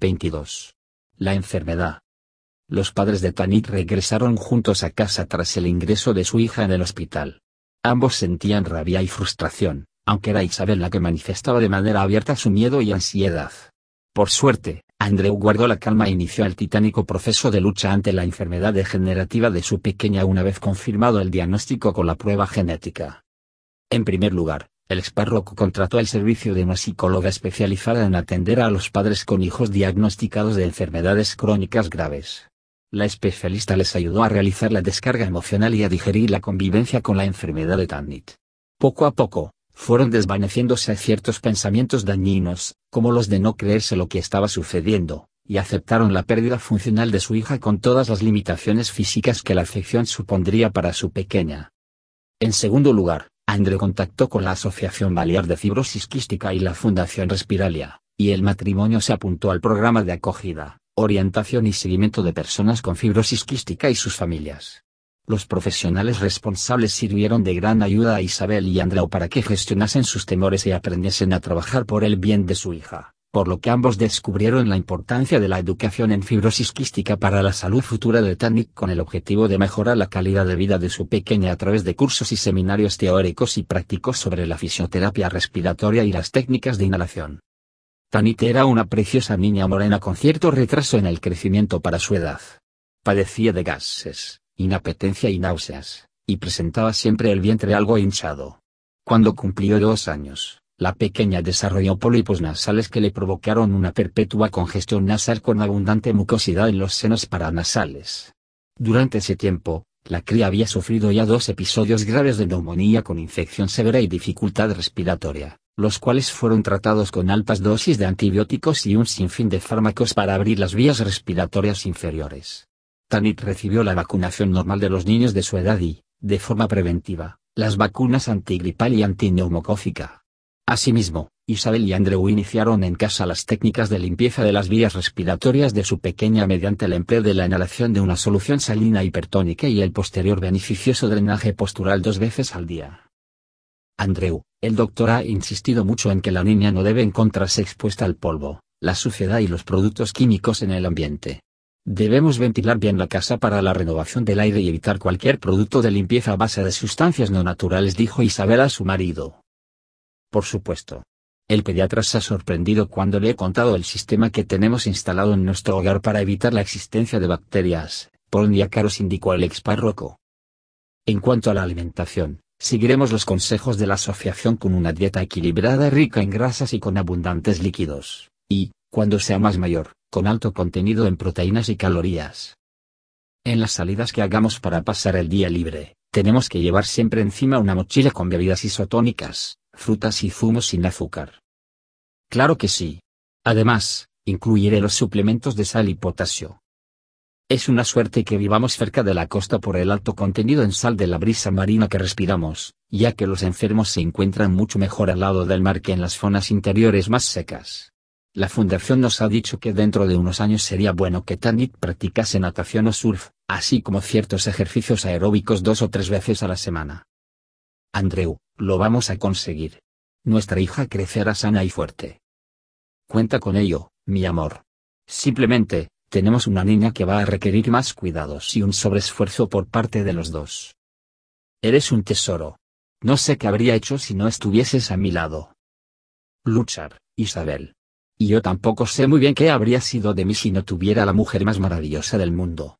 22. La enfermedad. Los padres de Tanit regresaron juntos a casa tras el ingreso de su hija en el hospital. Ambos sentían rabia y frustración, aunque era Isabel la que manifestaba de manera abierta su miedo y ansiedad. Por suerte, Andrew guardó la calma e inició el titánico proceso de lucha ante la enfermedad degenerativa de su pequeña una vez confirmado el diagnóstico con la prueba genética. En primer lugar, el expárroco contrató el servicio de una psicóloga especializada en atender a los padres con hijos diagnosticados de enfermedades crónicas graves. La especialista les ayudó a realizar la descarga emocional y a digerir la convivencia con la enfermedad de Tanit. Poco a poco, fueron desvaneciéndose ciertos pensamientos dañinos, como los de no creerse lo que estaba sucediendo, y aceptaron la pérdida funcional de su hija con todas las limitaciones físicas que la afección supondría para su pequeña. En segundo lugar, André contactó con la Asociación Balear de Fibrosis Quística y la Fundación Respiralia, y el matrimonio se apuntó al programa de acogida, orientación y seguimiento de personas con fibrosis quística y sus familias. Los profesionales responsables sirvieron de gran ayuda a Isabel y Andreu para que gestionasen sus temores y aprendiesen a trabajar por el bien de su hija por lo que ambos descubrieron la importancia de la educación en fibrosis quística para la salud futura de Tanit con el objetivo de mejorar la calidad de vida de su pequeña a través de cursos y seminarios teóricos y prácticos sobre la fisioterapia respiratoria y las técnicas de inhalación. Tanit era una preciosa niña morena con cierto retraso en el crecimiento para su edad. Padecía de gases, inapetencia y náuseas, y presentaba siempre el vientre algo hinchado. Cuando cumplió dos años, la pequeña desarrolló pólipos nasales que le provocaron una perpetua congestión nasal con abundante mucosidad en los senos paranasales. Durante ese tiempo, la cría había sufrido ya dos episodios graves de neumonía con infección severa y dificultad respiratoria, los cuales fueron tratados con altas dosis de antibióticos y un sinfín de fármacos para abrir las vías respiratorias inferiores. Tanit recibió la vacunación normal de los niños de su edad y, de forma preventiva, las vacunas antigripal y antineumocófica. Asimismo, Isabel y Andrew iniciaron en casa las técnicas de limpieza de las vías respiratorias de su pequeña mediante el empleo de la inhalación de una solución salina hipertónica y el posterior beneficioso drenaje postural dos veces al día. Andrew, el doctor ha insistido mucho en que la niña no debe encontrarse expuesta al polvo, la suciedad y los productos químicos en el ambiente. Debemos ventilar bien la casa para la renovación del aire y evitar cualquier producto de limpieza a base de sustancias no naturales, dijo Isabel a su marido. Por supuesto. El pediatra se ha sorprendido cuando le he contado el sistema que tenemos instalado en nuestro hogar para evitar la existencia de bacterias, por un día caros indicó el ex párroco. En cuanto a la alimentación, seguiremos los consejos de la asociación con una dieta equilibrada rica en grasas y con abundantes líquidos, y, cuando sea más mayor, con alto contenido en proteínas y calorías. En las salidas que hagamos para pasar el día libre, tenemos que llevar siempre encima una mochila con bebidas isotónicas, frutas y zumos sin azúcar. Claro que sí. Además, incluiré los suplementos de sal y potasio. Es una suerte que vivamos cerca de la costa por el alto contenido en sal de la brisa marina que respiramos, ya que los enfermos se encuentran mucho mejor al lado del mar que en las zonas interiores más secas. La fundación nos ha dicho que dentro de unos años sería bueno que Tanit practicase natación o surf, así como ciertos ejercicios aeróbicos dos o tres veces a la semana. Andreu, lo vamos a conseguir. Nuestra hija crecerá sana y fuerte. Cuenta con ello, mi amor. Simplemente, tenemos una niña que va a requerir más cuidados y un sobreesfuerzo por parte de los dos. Eres un tesoro. No sé qué habría hecho si no estuvieses a mi lado. Luchar, Isabel. Y yo tampoco sé muy bien qué habría sido de mí si no tuviera la mujer más maravillosa del mundo.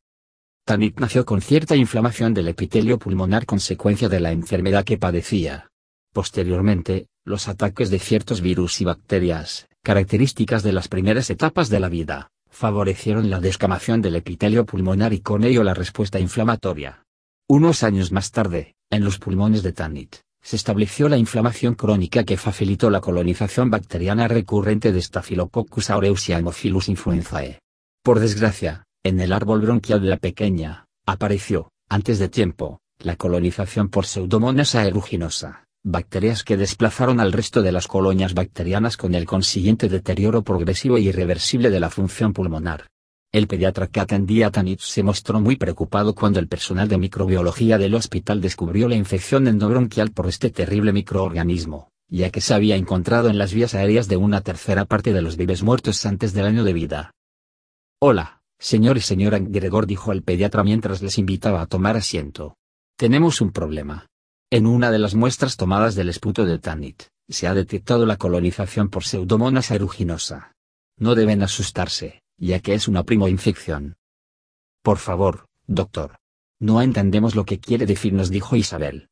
Tanit nació con cierta inflamación del epitelio pulmonar consecuencia de la enfermedad que padecía. Posteriormente, los ataques de ciertos virus y bacterias, características de las primeras etapas de la vida, favorecieron la descamación del epitelio pulmonar y con ello la respuesta inflamatoria. Unos años más tarde, en los pulmones de Tanit, se estableció la inflamación crónica que facilitó la colonización bacteriana recurrente de Staphylococcus aureus y Haemophilus influenzae. Por desgracia, en el árbol bronquial de la pequeña, apareció, antes de tiempo, la colonización por Pseudomonas aeruginosa, bacterias que desplazaron al resto de las colonias bacterianas con el consiguiente deterioro progresivo e irreversible de la función pulmonar. El pediatra que atendía a Tanit se mostró muy preocupado cuando el personal de microbiología del hospital descubrió la infección endobronquial por este terrible microorganismo, ya que se había encontrado en las vías aéreas de una tercera parte de los bebés muertos antes del año de vida. Hola, señor y señora Gregor dijo el pediatra mientras les invitaba a tomar asiento. Tenemos un problema. En una de las muestras tomadas del esputo de Tanit, se ha detectado la colonización por Pseudomonas aeruginosa. No deben asustarse, ya que es una primo-infección. Por favor, doctor. No entendemos lo que quiere decirnos, dijo Isabel.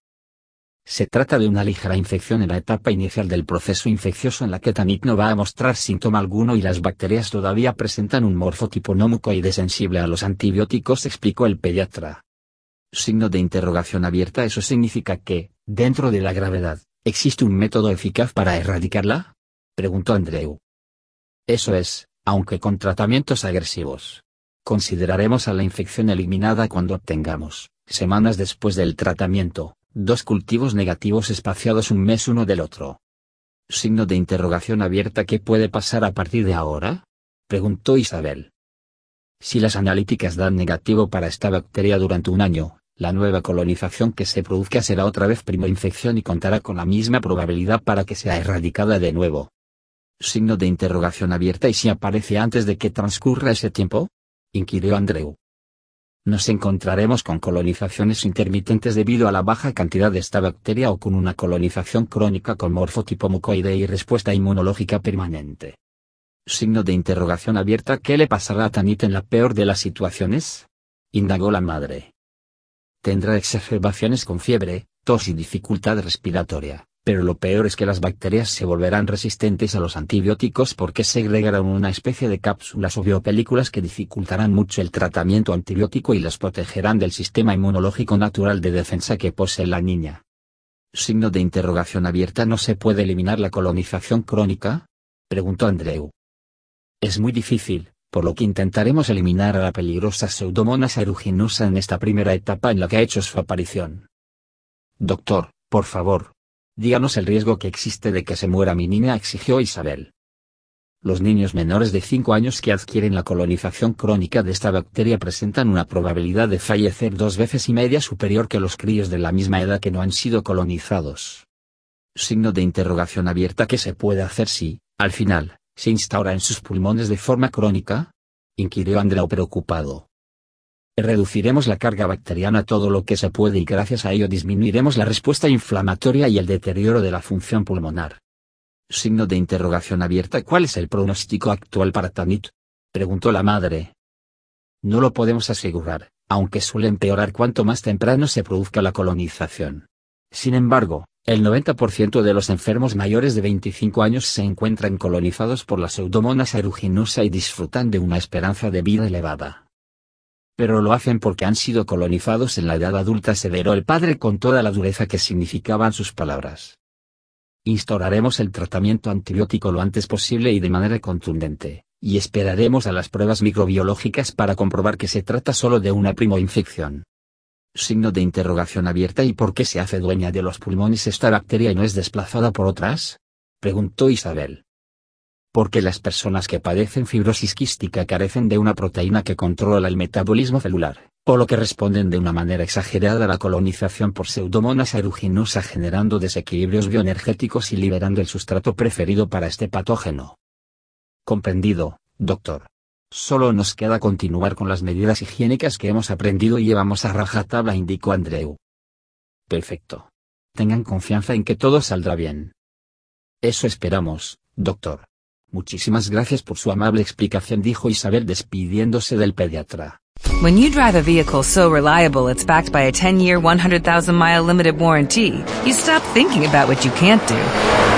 Se trata de una ligera infección en la etapa inicial del proceso infeccioso en la que Tanit no va a mostrar síntoma alguno y las bacterias todavía presentan un morfotipo no mucoide sensible a los antibióticos, explicó el pediatra. Signo de interrogación abierta. Eso significa que, dentro de la gravedad, ¿existe un método eficaz para erradicarla? Preguntó Andreu. Eso es, aunque con tratamientos agresivos. Consideraremos a la infección eliminada cuando obtengamos, semanas después del tratamiento, dos cultivos negativos espaciados un mes uno del otro. Signo de interrogación abierta ¿Qué puede pasar a partir de ahora? preguntó Isabel. Si las analíticas dan negativo para esta bacteria durante un año, la nueva colonización que se produzca será otra vez infección y contará con la misma probabilidad para que sea erradicada de nuevo. Signo de interrogación abierta y si aparece antes de que transcurra ese tiempo? inquirió Andreu. Nos encontraremos con colonizaciones intermitentes debido a la baja cantidad de esta bacteria o con una colonización crónica con morfotipo mucoide y respuesta inmunológica permanente. Signo de interrogación abierta ¿Qué le pasará a Tanit en la peor de las situaciones? indagó la madre. Tendrá exacerbaciones con fiebre, tos y dificultad respiratoria pero lo peor es que las bacterias se volverán resistentes a los antibióticos porque segregarán una especie de cápsulas o biopelículas que dificultarán mucho el tratamiento antibiótico y las protegerán del sistema inmunológico natural de defensa que posee la niña. Signo de interrogación abierta ¿No se puede eliminar la colonización crónica? preguntó Andreu. Es muy difícil, por lo que intentaremos eliminar a la peligrosa Pseudomonas aeruginosa en esta primera etapa en la que ha hecho su aparición. Doctor, por favor, Díganos el riesgo que existe de que se muera mi niña, exigió Isabel. Los niños menores de 5 años que adquieren la colonización crónica de esta bacteria presentan una probabilidad de fallecer dos veces y media superior que los críos de la misma edad que no han sido colonizados. Signo de interrogación abierta ¿Qué se puede hacer si, al final, se instaura en sus pulmones de forma crónica? inquirió Andrea preocupado. Reduciremos la carga bacteriana todo lo que se puede y gracias a ello disminuiremos la respuesta inflamatoria y el deterioro de la función pulmonar. Signo de interrogación abierta ¿Cuál es el pronóstico actual para Tanit? preguntó la madre. No lo podemos asegurar, aunque suele empeorar cuanto más temprano se produzca la colonización. Sin embargo, el 90% de los enfermos mayores de 25 años se encuentran colonizados por la pseudomonas aeruginosa y disfrutan de una esperanza de vida elevada pero lo hacen porque han sido colonizados en la edad adulta, aseveró el padre con toda la dureza que significaban sus palabras. Instauraremos el tratamiento antibiótico lo antes posible y de manera contundente, y esperaremos a las pruebas microbiológicas para comprobar que se trata solo de una primo-infección. Signo de interrogación abierta ¿Y por qué se hace dueña de los pulmones esta bacteria y no es desplazada por otras? preguntó Isabel porque las personas que padecen fibrosis quística carecen de una proteína que controla el metabolismo celular, por lo que responden de una manera exagerada a la colonización por pseudomonas aeruginosa generando desequilibrios bioenergéticos y liberando el sustrato preferido para este patógeno. Comprendido, doctor. Solo nos queda continuar con las medidas higiénicas que hemos aprendido y llevamos a rajatabla, indicó Andreu. Perfecto. Tengan confianza en que todo saldrá bien. Eso esperamos, doctor. Muchísimas gracias por su amable explicación, dijo Isabel despidiéndose del pediatra. When you drive a vehicle so reliable it's backed by a 10-year, 100,000-mile limited warranty, you stop thinking about what you can't do